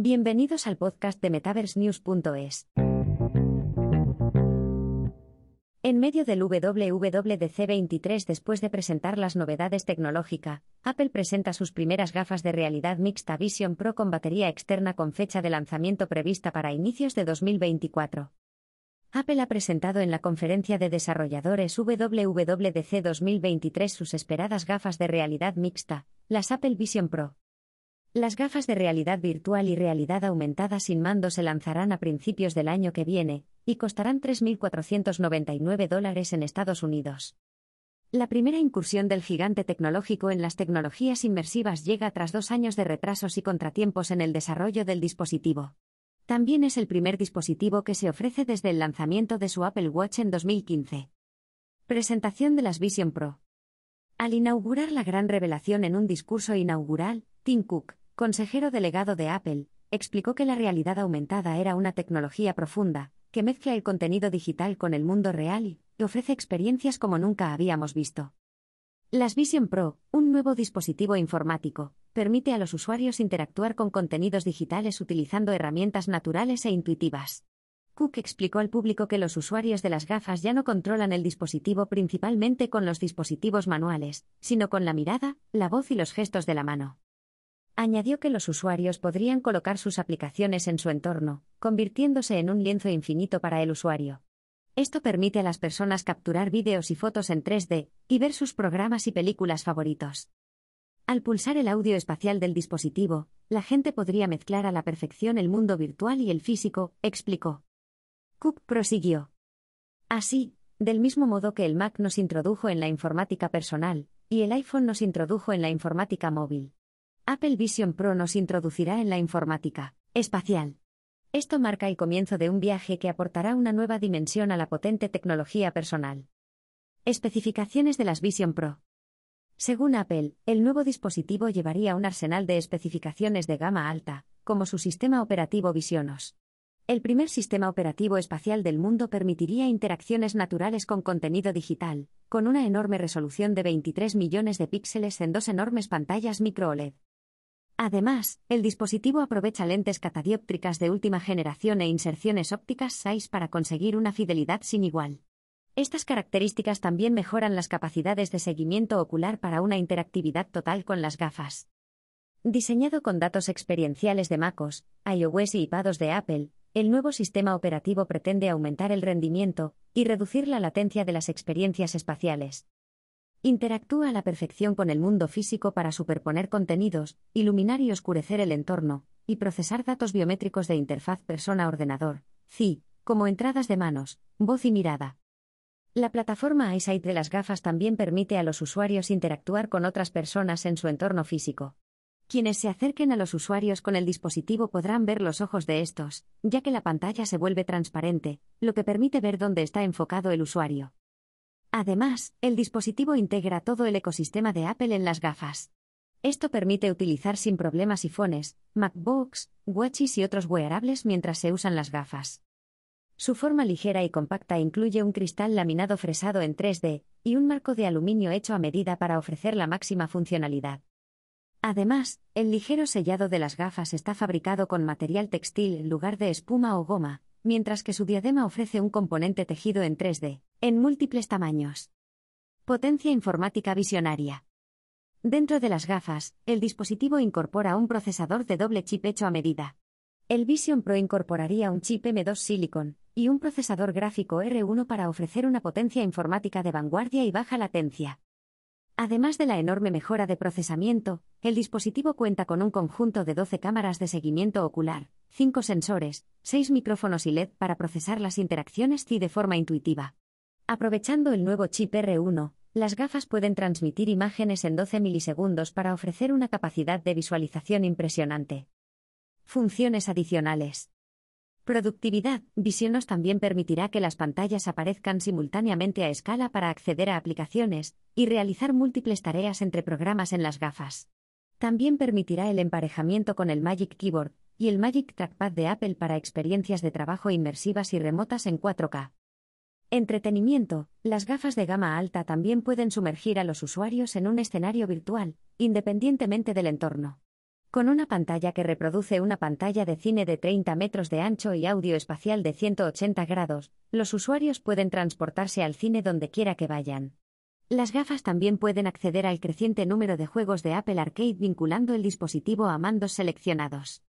Bienvenidos al podcast de MetaverseNews.es. En medio del WWDC 23 después de presentar las novedades tecnológicas, Apple presenta sus primeras gafas de realidad mixta Vision Pro con batería externa con fecha de lanzamiento prevista para inicios de 2024. Apple ha presentado en la conferencia de desarrolladores WWDC 2023 sus esperadas gafas de realidad mixta, las Apple Vision Pro. Las gafas de realidad virtual y realidad aumentada sin mando se lanzarán a principios del año que viene, y costarán 3.499 dólares en Estados Unidos. La primera incursión del gigante tecnológico en las tecnologías inmersivas llega tras dos años de retrasos y contratiempos en el desarrollo del dispositivo. También es el primer dispositivo que se ofrece desde el lanzamiento de su Apple Watch en 2015. Presentación de las Vision Pro. Al inaugurar la gran revelación en un discurso inaugural, Tim Cook, consejero delegado de Apple, explicó que la realidad aumentada era una tecnología profunda, que mezcla el contenido digital con el mundo real y ofrece experiencias como nunca habíamos visto. Las Vision Pro, un nuevo dispositivo informático, permite a los usuarios interactuar con contenidos digitales utilizando herramientas naturales e intuitivas. Cook explicó al público que los usuarios de las gafas ya no controlan el dispositivo principalmente con los dispositivos manuales, sino con la mirada, la voz y los gestos de la mano. Añadió que los usuarios podrían colocar sus aplicaciones en su entorno, convirtiéndose en un lienzo infinito para el usuario. Esto permite a las personas capturar vídeos y fotos en 3D y ver sus programas y películas favoritos. Al pulsar el audio espacial del dispositivo, la gente podría mezclar a la perfección el mundo virtual y el físico, explicó. Cook prosiguió. Así, del mismo modo que el Mac nos introdujo en la informática personal, y el iPhone nos introdujo en la informática móvil. Apple Vision Pro nos introducirá en la informática espacial. Esto marca el comienzo de un viaje que aportará una nueva dimensión a la potente tecnología personal. Especificaciones de las Vision Pro. Según Apple, el nuevo dispositivo llevaría un arsenal de especificaciones de gama alta, como su sistema operativo Visionos. El primer sistema operativo espacial del mundo permitiría interacciones naturales con contenido digital, con una enorme resolución de 23 millones de píxeles en dos enormes pantallas micro OLED. Además, el dispositivo aprovecha lentes catadióptricas de última generación e inserciones ópticas 6 para conseguir una fidelidad sin igual. Estas características también mejoran las capacidades de seguimiento ocular para una interactividad total con las gafas. Diseñado con datos experienciales de MacOS, iOS y iPadOS de Apple, el nuevo sistema operativo pretende aumentar el rendimiento y reducir la latencia de las experiencias espaciales. Interactúa a la perfección con el mundo físico para superponer contenidos, iluminar y oscurecer el entorno, y procesar datos biométricos de interfaz persona-ordenador, CI, como entradas de manos, voz y mirada. La plataforma EyeSight de las gafas también permite a los usuarios interactuar con otras personas en su entorno físico. Quienes se acerquen a los usuarios con el dispositivo podrán ver los ojos de estos, ya que la pantalla se vuelve transparente, lo que permite ver dónde está enfocado el usuario. Además, el dispositivo integra todo el ecosistema de Apple en las gafas. Esto permite utilizar sin problemas iPhones, MacBooks, Watches y otros wearables mientras se usan las gafas. Su forma ligera y compacta incluye un cristal laminado fresado en 3D y un marco de aluminio hecho a medida para ofrecer la máxima funcionalidad. Además, el ligero sellado de las gafas está fabricado con material textil en lugar de espuma o goma, mientras que su diadema ofrece un componente tejido en 3D, en múltiples tamaños. Potencia informática visionaria. Dentro de las gafas, el dispositivo incorpora un procesador de doble chip hecho a medida. El Vision Pro incorporaría un chip M2 Silicon y un procesador gráfico R1 para ofrecer una potencia informática de vanguardia y baja latencia. Además de la enorme mejora de procesamiento, el dispositivo cuenta con un conjunto de 12 cámaras de seguimiento ocular, 5 sensores, 6 micrófonos y LED para procesar las interacciones CI de forma intuitiva. Aprovechando el nuevo chip R1, las gafas pueden transmitir imágenes en 12 milisegundos para ofrecer una capacidad de visualización impresionante. Funciones adicionales. Productividad. Visionos también permitirá que las pantallas aparezcan simultáneamente a escala para acceder a aplicaciones y realizar múltiples tareas entre programas en las gafas. También permitirá el emparejamiento con el Magic Keyboard y el Magic Trackpad de Apple para experiencias de trabajo inmersivas y remotas en 4K. Entretenimiento. Las gafas de gama alta también pueden sumergir a los usuarios en un escenario virtual, independientemente del entorno. Con una pantalla que reproduce una pantalla de cine de 30 metros de ancho y audio espacial de 180 grados, los usuarios pueden transportarse al cine donde quiera que vayan. Las gafas también pueden acceder al creciente número de juegos de Apple Arcade vinculando el dispositivo a mandos seleccionados.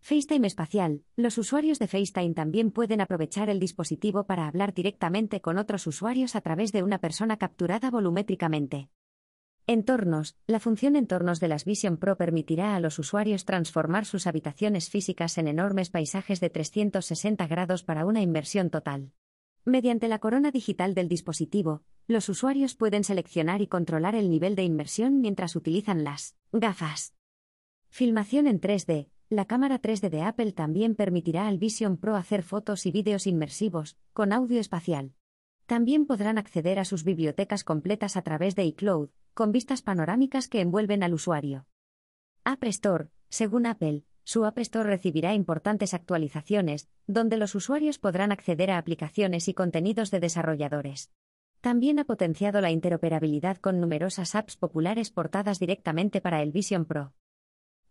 FaceTime espacial. Los usuarios de FaceTime también pueden aprovechar el dispositivo para hablar directamente con otros usuarios a través de una persona capturada volumétricamente. Entornos. La función Entornos de las Vision Pro permitirá a los usuarios transformar sus habitaciones físicas en enormes paisajes de 360 grados para una inversión total. Mediante la corona digital del dispositivo, los usuarios pueden seleccionar y controlar el nivel de inmersión mientras utilizan las gafas. Filmación en 3D. La cámara 3D de Apple también permitirá al Vision Pro hacer fotos y vídeos inmersivos, con audio espacial. También podrán acceder a sus bibliotecas completas a través de iCloud, con vistas panorámicas que envuelven al usuario. App Store, según Apple, su App Store recibirá importantes actualizaciones, donde los usuarios podrán acceder a aplicaciones y contenidos de desarrolladores. También ha potenciado la interoperabilidad con numerosas apps populares portadas directamente para el Vision Pro.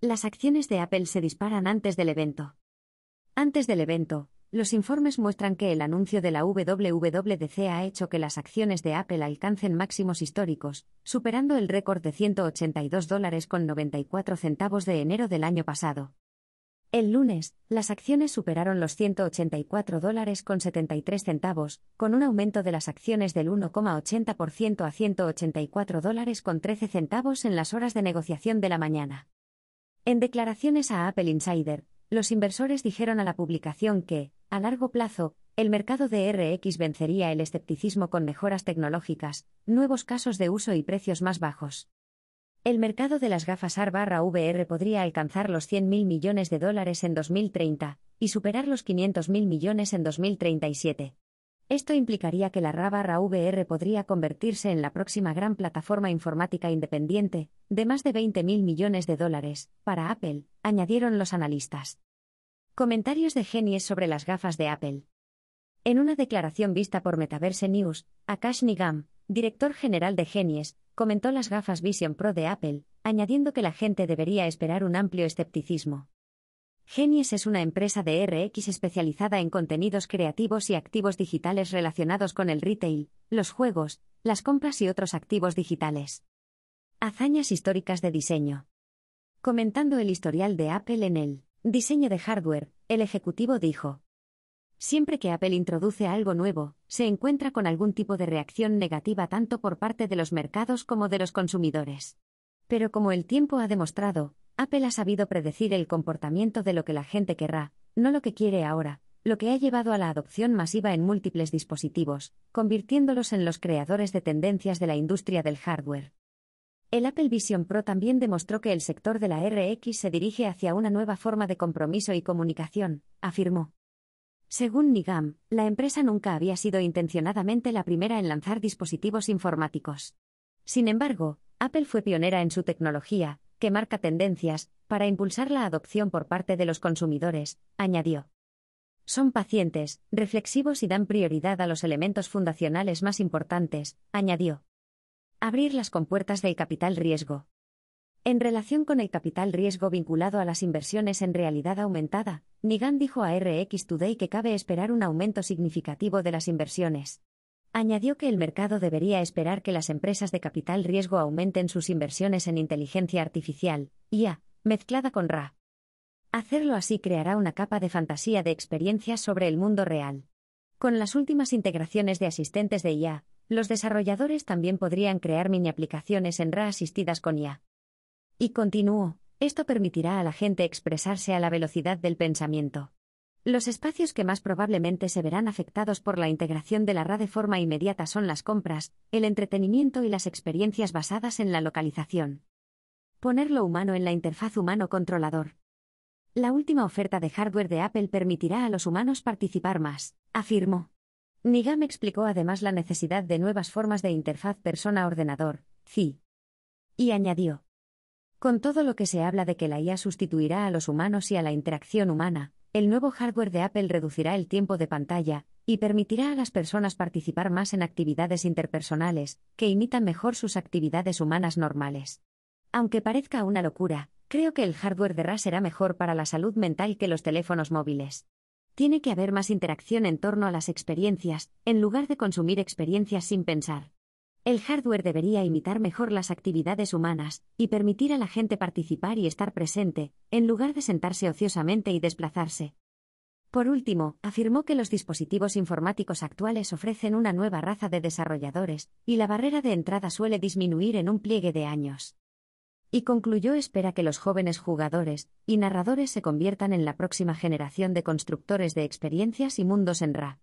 Las acciones de Apple se disparan antes del evento. Antes del evento, los informes muestran que el anuncio de la WWDC ha hecho que las acciones de Apple alcancen máximos históricos, superando el récord de 182 dólares con 94 centavos de enero del año pasado. El lunes, las acciones superaron los 184 dólares con 73 centavos, con un aumento de las acciones del 1,80% a 184 dólares con 13 centavos en las horas de negociación de la mañana. En declaraciones a Apple Insider, los inversores dijeron a la publicación que, a largo plazo, el mercado de RX vencería el escepticismo con mejoras tecnológicas, nuevos casos de uso y precios más bajos. El mercado de las gafas AR/VR podría alcanzar los 100.000 millones de dólares en 2030 y superar los 500.000 millones en 2037. Esto implicaría que la RAV-VR podría convertirse en la próxima gran plataforma informática independiente, de más de 20.000 millones de dólares, para Apple, añadieron los analistas. Comentarios de Genies sobre las gafas de Apple. En una declaración vista por Metaverse News, Akash Nigam, director general de Genies, comentó las gafas Vision Pro de Apple, añadiendo que la gente debería esperar un amplio escepticismo. Genies es una empresa de RX especializada en contenidos creativos y activos digitales relacionados con el retail, los juegos, las compras y otros activos digitales. Hazañas históricas de diseño. Comentando el historial de Apple en el Diseño de hardware, el ejecutivo dijo. Siempre que Apple introduce algo nuevo, se encuentra con algún tipo de reacción negativa tanto por parte de los mercados como de los consumidores. Pero como el tiempo ha demostrado, Apple ha sabido predecir el comportamiento de lo que la gente querrá, no lo que quiere ahora, lo que ha llevado a la adopción masiva en múltiples dispositivos, convirtiéndolos en los creadores de tendencias de la industria del hardware. El Apple Vision Pro también demostró que el sector de la RX se dirige hacia una nueva forma de compromiso y comunicación, afirmó. Según Nigam, la empresa nunca había sido intencionadamente la primera en lanzar dispositivos informáticos. Sin embargo, Apple fue pionera en su tecnología, que marca tendencias, para impulsar la adopción por parte de los consumidores, añadió. Son pacientes, reflexivos y dan prioridad a los elementos fundacionales más importantes, añadió. Abrir las compuertas del capital riesgo. En relación con el capital riesgo vinculado a las inversiones en realidad aumentada, Nigan dijo a RX Today que cabe esperar un aumento significativo de las inversiones. Añadió que el mercado debería esperar que las empresas de capital riesgo aumenten sus inversiones en inteligencia artificial, IA, mezclada con RA. Hacerlo así creará una capa de fantasía de experiencias sobre el mundo real. Con las últimas integraciones de asistentes de IA, los desarrolladores también podrían crear mini aplicaciones en RA asistidas con IA. Y continuó, esto permitirá a la gente expresarse a la velocidad del pensamiento. Los espacios que más probablemente se verán afectados por la integración de la RA de forma inmediata son las compras, el entretenimiento y las experiencias basadas en la localización. Poner lo humano en la interfaz humano-controlador. La última oferta de hardware de Apple permitirá a los humanos participar más, afirmó. Nigam explicó además la necesidad de nuevas formas de interfaz persona-ordenador, CI. Y añadió. Con todo lo que se habla de que la IA sustituirá a los humanos y a la interacción humana, el nuevo hardware de Apple reducirá el tiempo de pantalla y permitirá a las personas participar más en actividades interpersonales, que imitan mejor sus actividades humanas normales. Aunque parezca una locura, Creo que el hardware de RA será mejor para la salud mental que los teléfonos móviles. Tiene que haber más interacción en torno a las experiencias, en lugar de consumir experiencias sin pensar. El hardware debería imitar mejor las actividades humanas y permitir a la gente participar y estar presente, en lugar de sentarse ociosamente y desplazarse. Por último, afirmó que los dispositivos informáticos actuales ofrecen una nueva raza de desarrolladores, y la barrera de entrada suele disminuir en un pliegue de años. Y concluyó espera que los jóvenes jugadores y narradores se conviertan en la próxima generación de constructores de experiencias y mundos en RA.